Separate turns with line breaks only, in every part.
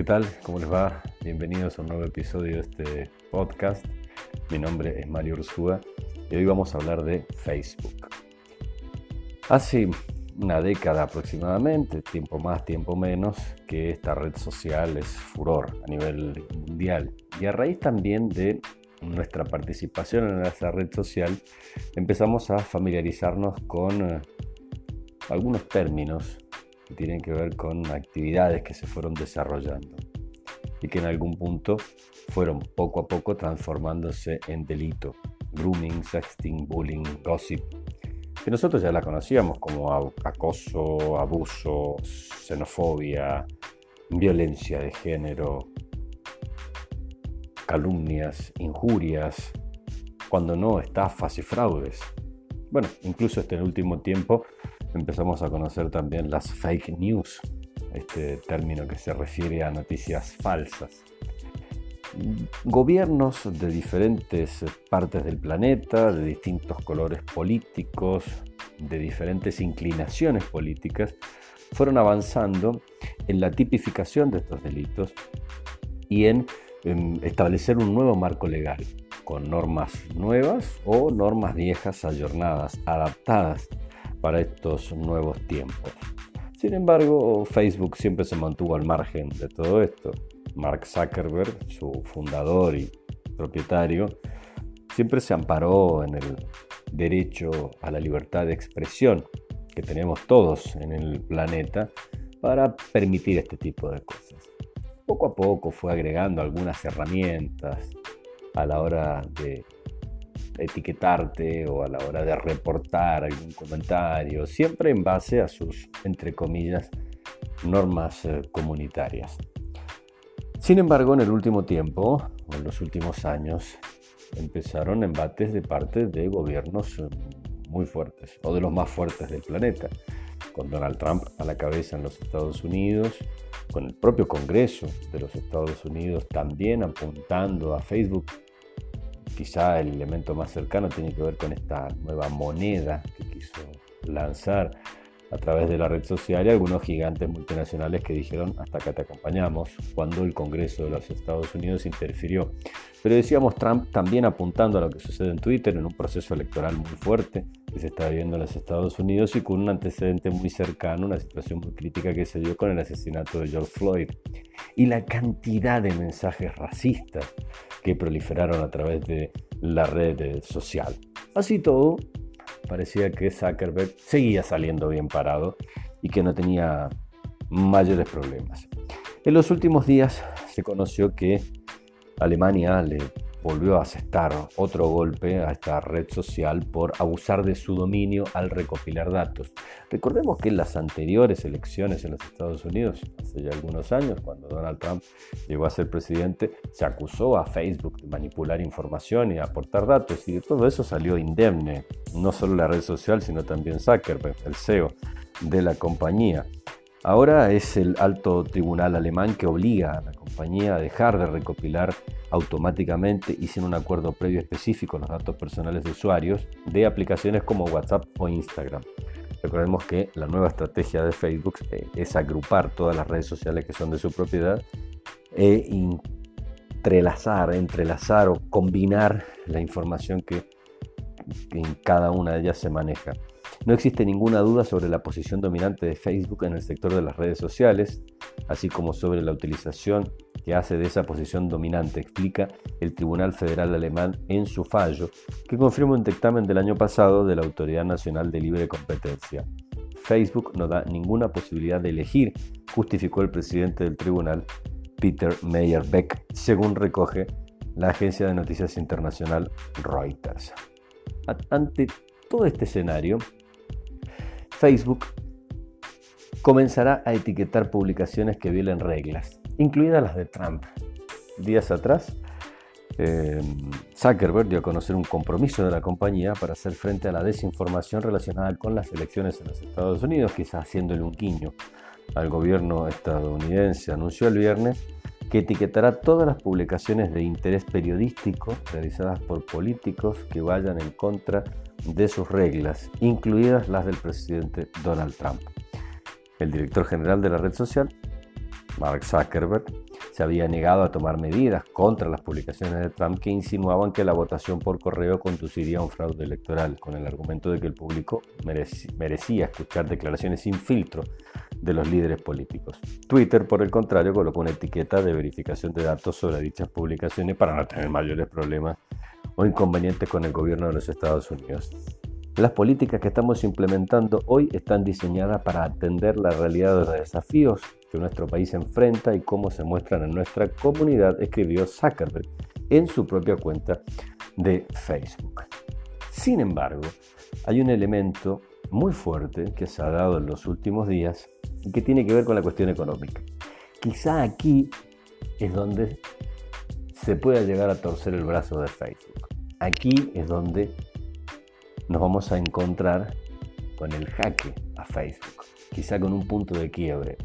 ¿Qué tal? ¿Cómo les va? Bienvenidos a un nuevo episodio de este podcast. Mi nombre es Mario Ursúa y hoy vamos a hablar de Facebook. Hace una década aproximadamente, tiempo más, tiempo menos, que esta red social es furor a nivel mundial. Y a raíz también de nuestra participación en esa red social, empezamos a familiarizarnos con eh, algunos términos que tienen que ver con actividades que se fueron desarrollando y que en algún punto fueron poco a poco transformándose en delito. Grooming, sexting, bullying, gossip, que nosotros ya la conocíamos como acoso, abuso, xenofobia, violencia de género, calumnias, injurias, cuando no estafas y fraudes. Bueno, incluso este último tiempo empezamos a conocer también las fake news, este término que se refiere a noticias falsas. Gobiernos de diferentes partes del planeta, de distintos colores políticos, de diferentes inclinaciones políticas, fueron avanzando en la tipificación de estos delitos y en establecer un nuevo marco legal con normas nuevas o normas viejas ayornadas, adaptadas para estos nuevos tiempos. Sin embargo, Facebook siempre se mantuvo al margen de todo esto. Mark Zuckerberg, su fundador y propietario, siempre se amparó en el derecho a la libertad de expresión que tenemos todos en el planeta para permitir este tipo de cosas poco a poco fue agregando algunas herramientas a la hora de etiquetarte o a la hora de reportar algún comentario, siempre en base a sus, entre comillas, normas eh, comunitarias. Sin embargo, en el último tiempo, o en los últimos años, empezaron embates de parte de gobiernos eh, muy fuertes, o de los más fuertes del planeta, con Donald Trump a la cabeza en los Estados Unidos, con el propio Congreso de los Estados Unidos también apuntando a Facebook. Quizá el elemento más cercano tiene que ver con esta nueva moneda que quiso lanzar a través de la red social y algunos gigantes multinacionales que dijeron hasta acá te acompañamos cuando el Congreso de los Estados Unidos interfirió. Pero decíamos Trump también apuntando a lo que sucede en Twitter en un proceso electoral muy fuerte que se está viviendo en los Estados Unidos y con un antecedente muy cercano, una situación muy crítica que se dio con el asesinato de George Floyd y la cantidad de mensajes racistas que proliferaron a través de la red social. Así todo, parecía que Zuckerberg seguía saliendo bien parado y que no tenía mayores problemas. En los últimos días se conoció que Alemania le volvió a asestar otro golpe a esta red social por abusar de su dominio al recopilar datos. Recordemos que en las anteriores elecciones en los Estados Unidos, hace ya algunos años, cuando Donald Trump llegó a ser presidente, se acusó a Facebook de manipular información y aportar datos y de todo eso salió indemne, no solo la red social, sino también Zuckerberg, el CEO de la compañía. Ahora es el alto tribunal alemán que obliga a la compañía a dejar de recopilar automáticamente y sin un acuerdo previo específico los datos personales de usuarios de aplicaciones como WhatsApp o Instagram. Recordemos que la nueva estrategia de Facebook eh, es agrupar todas las redes sociales que son de su propiedad e entrelazar, entrelazar o combinar la información que en cada una de ellas se maneja. No existe ninguna duda sobre la posición dominante de Facebook en el sector de las redes sociales, así como sobre la utilización que hace de esa posición dominante, explica el Tribunal Federal Alemán en su fallo, que confirma un dictamen del año pasado de la Autoridad Nacional de Libre Competencia. Facebook no da ninguna posibilidad de elegir, justificó el presidente del tribunal, Peter Meyer-Beck, según recoge la agencia de noticias internacional Reuters. Ante todo este escenario, Facebook comenzará a etiquetar publicaciones que violen reglas, incluidas las de Trump. Días atrás, eh, Zuckerberg dio a conocer un compromiso de la compañía para hacer frente a la desinformación relacionada con las elecciones en los Estados Unidos, quizás haciéndole un guiño al gobierno estadounidense. Anunció el viernes que etiquetará todas las publicaciones de interés periodístico realizadas por políticos que vayan en contra de sus reglas, incluidas las del presidente Donald Trump. El director general de la red social, Mark Zuckerberg, se había negado a tomar medidas contra las publicaciones de Trump que insinuaban que la votación por correo conduciría a un fraude electoral, con el argumento de que el público merecía escuchar declaraciones sin filtro de los líderes políticos. Twitter, por el contrario, colocó una etiqueta de verificación de datos sobre dichas publicaciones para no tener mayores problemas o inconvenientes con el gobierno de los Estados Unidos. Las políticas que estamos implementando hoy están diseñadas para atender la realidad de los desafíos que nuestro país enfrenta y cómo se muestran en nuestra comunidad, escribió Zuckerberg en su propia cuenta de Facebook. Sin embargo, hay un elemento muy fuerte que se ha dado en los últimos días y que tiene que ver con la cuestión económica. Quizá aquí es donde se pueda llegar a torcer el brazo de Facebook. Aquí es donde nos vamos a encontrar con el jaque a Facebook, quizá con un punto de quiebre,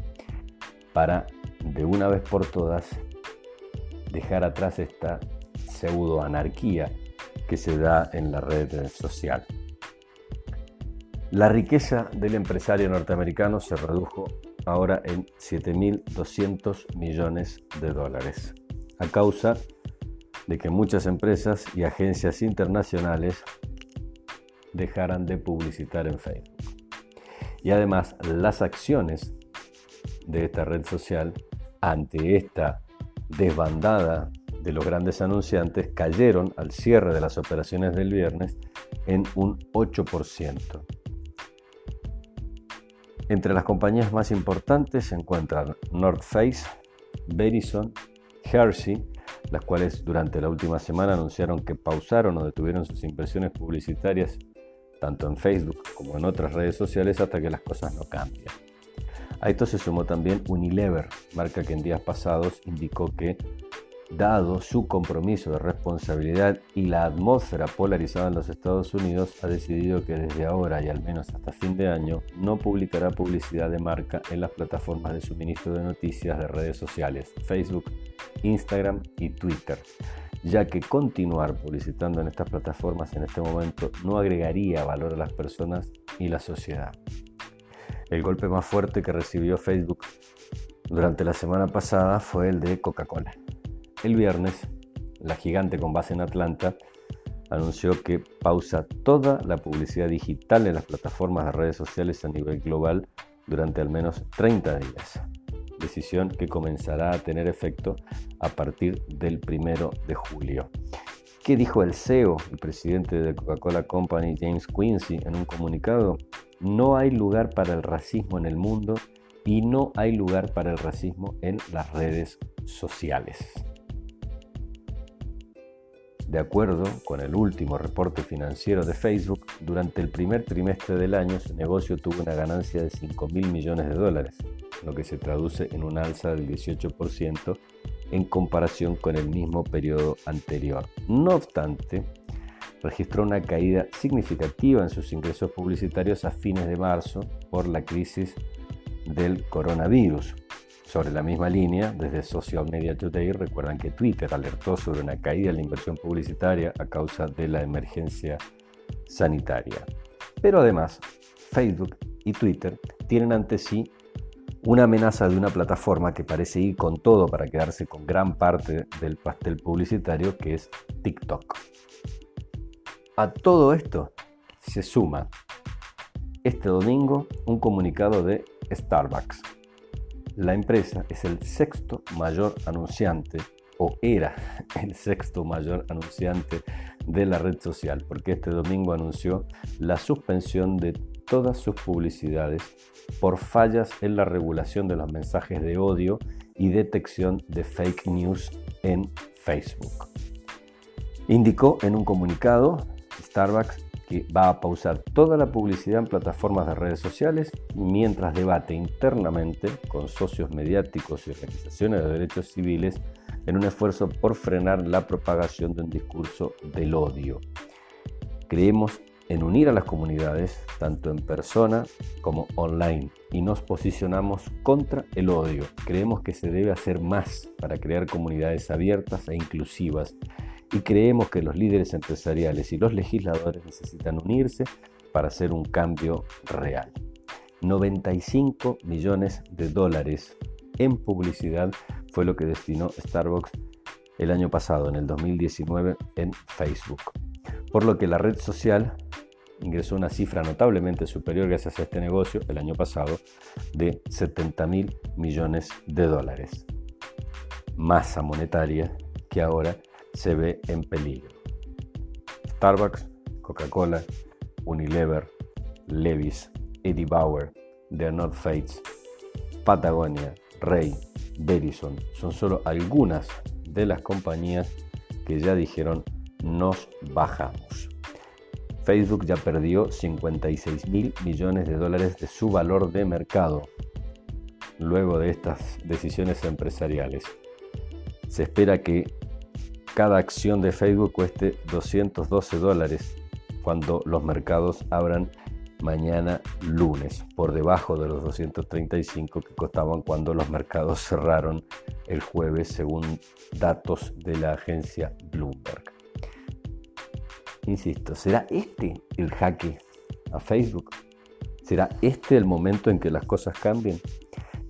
para de una vez por todas dejar atrás esta pseudo anarquía que se da en la red social. La riqueza del empresario norteamericano se redujo ahora en 7.200 millones de dólares, a causa de que muchas empresas y agencias internacionales dejaran de publicitar en Facebook. Y además las acciones de esta red social ante esta desbandada de los grandes anunciantes cayeron al cierre de las operaciones del viernes en un 8%. Entre las compañías más importantes se encuentran North Face, Verizon, Hershey, las cuales durante la última semana anunciaron que pausaron o detuvieron sus inversiones publicitarias tanto en Facebook como en otras redes sociales hasta que las cosas no cambian. A esto se sumó también Unilever, marca que en días pasados indicó que, dado su compromiso de responsabilidad y la atmósfera polarizada en los Estados Unidos, ha decidido que desde ahora y al menos hasta fin de año no publicará publicidad de marca en las plataformas de suministro de noticias de redes sociales, Facebook, Instagram y Twitter ya que continuar publicitando en estas plataformas en este momento no agregaría valor a las personas y la sociedad. El golpe más fuerte que recibió Facebook durante la semana pasada fue el de Coca-Cola. El viernes, la gigante con base en Atlanta anunció que pausa toda la publicidad digital en las plataformas de redes sociales a nivel global durante al menos 30 días decisión que comenzará a tener efecto a partir del primero de julio. ¿Qué dijo el CEO, el presidente de Coca-Cola Company, James Quincy, en un comunicado? No hay lugar para el racismo en el mundo y no hay lugar para el racismo en las redes sociales. De acuerdo con el último reporte financiero de Facebook, durante el primer trimestre del año su negocio tuvo una ganancia de 5 mil millones de dólares, lo que se traduce en un alza del 18% en comparación con el mismo periodo anterior. No obstante, registró una caída significativa en sus ingresos publicitarios a fines de marzo por la crisis del coronavirus. Sobre la misma línea, desde Social Media Today recuerdan que Twitter alertó sobre una caída en la inversión publicitaria a causa de la emergencia sanitaria. Pero además, Facebook y Twitter tienen ante sí una amenaza de una plataforma que parece ir con todo para quedarse con gran parte del pastel publicitario que es TikTok. A todo esto se suma este domingo un comunicado de Starbucks. La empresa es el sexto mayor anunciante o era el sexto mayor anunciante de la red social, porque este domingo anunció la suspensión de todas sus publicidades por fallas en la regulación de los mensajes de odio y detección de fake news en Facebook. Indicó en un comunicado Starbucks que va a pausar toda la publicidad en plataformas de redes sociales mientras debate internamente con socios mediáticos y organizaciones de derechos civiles en un esfuerzo por frenar la propagación de un discurso del odio. Creemos en unir a las comunidades, tanto en persona como online, y nos posicionamos contra el odio. Creemos que se debe hacer más para crear comunidades abiertas e inclusivas, y creemos que los líderes empresariales y los legisladores necesitan unirse para hacer un cambio real. 95 millones de dólares en publicidad fue lo que destinó Starbucks el año pasado, en el 2019, en Facebook. Por lo que la red social ingresó una cifra notablemente superior gracias a este negocio el año pasado de 70 mil millones de dólares. Masa monetaria que ahora se ve en peligro. Starbucks, Coca-Cola, Unilever, Levis, Eddie Bauer, The North Face, Patagonia, Rey, Verizon son solo algunas de las compañías que ya dijeron nos bajamos. Facebook ya perdió 56 mil millones de dólares de su valor de mercado luego de estas decisiones empresariales. Se espera que cada acción de Facebook cueste 212 dólares cuando los mercados abran mañana lunes, por debajo de los 235 que costaban cuando los mercados cerraron el jueves según datos de la agencia Bloomberg. Insisto, ¿será este el jaque a Facebook? ¿Será este el momento en que las cosas cambien?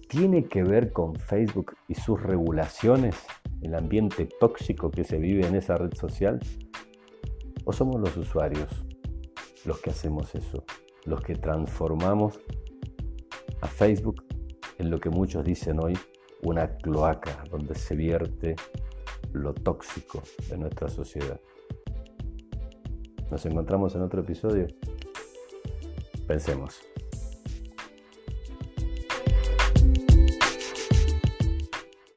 ¿Tiene que ver con Facebook y sus regulaciones, el ambiente tóxico que se vive en esa red social? ¿O somos los usuarios los que hacemos eso? los que transformamos a Facebook en lo que muchos dicen hoy una cloaca donde se vierte lo tóxico de nuestra sociedad. Nos encontramos en otro episodio. Pensemos.